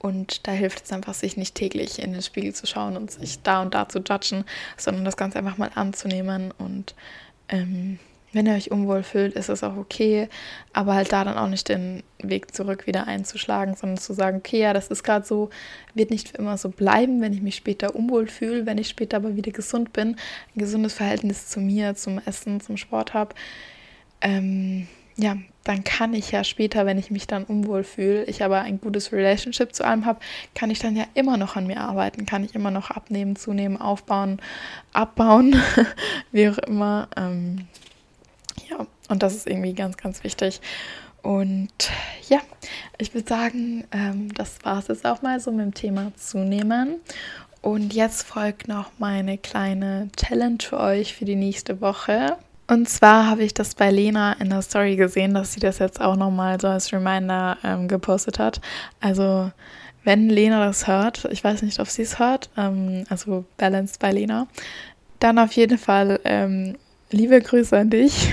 Und da hilft es einfach, sich nicht täglich in den Spiegel zu schauen und sich da und da zu judgen, sondern das Ganze einfach mal anzunehmen und ähm, wenn ihr euch unwohl fühlt, ist es auch okay, aber halt da dann auch nicht den Weg zurück wieder einzuschlagen, sondern zu sagen, okay, ja, das ist gerade so, wird nicht für immer so bleiben, wenn ich mich später unwohl fühle, wenn ich später aber wieder gesund bin, ein gesundes Verhältnis zu mir, zum Essen, zum Sport habe, ähm, ja, dann kann ich ja später, wenn ich mich dann unwohl fühle, ich aber ein gutes Relationship zu allem habe, kann ich dann ja immer noch an mir arbeiten, kann ich immer noch abnehmen, zunehmen, aufbauen, abbauen, wie auch immer. Ähm, ja, und das ist irgendwie ganz, ganz wichtig. Und ja, ich würde sagen, ähm, das war es jetzt auch mal so mit dem Thema Zunehmen. Und jetzt folgt noch meine kleine Challenge für euch für die nächste Woche. Und zwar habe ich das bei Lena in der Story gesehen, dass sie das jetzt auch nochmal so als Reminder ähm, gepostet hat. Also, wenn Lena das hört, ich weiß nicht, ob sie es hört, ähm, also Balanced bei Lena, dann auf jeden Fall ähm, liebe Grüße an dich.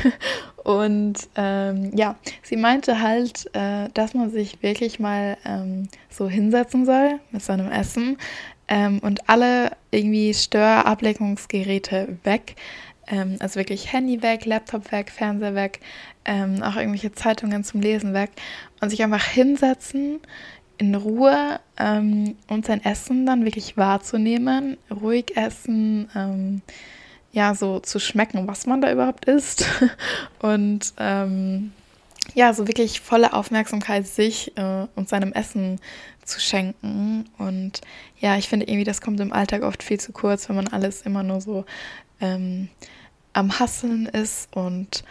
Und ähm, ja, sie meinte halt, äh, dass man sich wirklich mal ähm, so hinsetzen soll mit seinem Essen ähm, und alle irgendwie Störablenkungsgeräte weg. Ähm, also wirklich Handy weg, Laptop weg, Fernseher weg, ähm, auch irgendwelche Zeitungen zum Lesen weg und sich einfach hinsetzen, in Ruhe ähm, und sein Essen dann wirklich wahrzunehmen, ruhig essen ja, so zu schmecken, was man da überhaupt isst. Und ähm, ja, so wirklich volle Aufmerksamkeit sich äh, und seinem Essen zu schenken. Und ja, ich finde irgendwie, das kommt im Alltag oft viel zu kurz, wenn man alles immer nur so ähm, am Hasseln ist und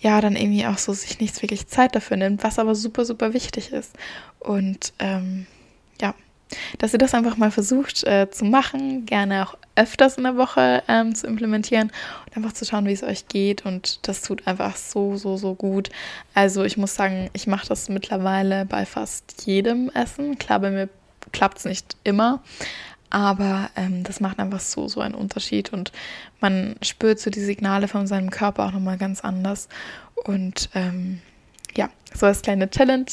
ja, dann irgendwie auch so sich nichts wirklich Zeit dafür nimmt, was aber super, super wichtig ist. Und ähm, ja, dass ihr das einfach mal versucht äh, zu machen, gerne auch öfters in der Woche ähm, zu implementieren und einfach zu schauen, wie es euch geht. Und das tut einfach so, so, so gut. Also ich muss sagen, ich mache das mittlerweile bei fast jedem Essen. Klar, bei mir klappt es nicht immer, aber ähm, das macht einfach so, so einen Unterschied und man spürt so die Signale von seinem Körper auch nochmal ganz anders. Und ähm, ja, so als kleine Challenge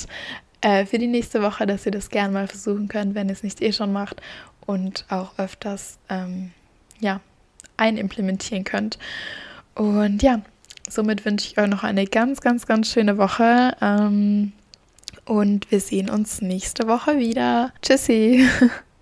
äh, für die nächste Woche, dass ihr das gerne mal versuchen könnt, wenn ihr es nicht eh schon macht und auch öfters ähm, ja, einimplementieren könnt. Und ja, somit wünsche ich euch noch eine ganz, ganz, ganz schöne Woche. Ähm, und wir sehen uns nächste Woche wieder. Tschüssi.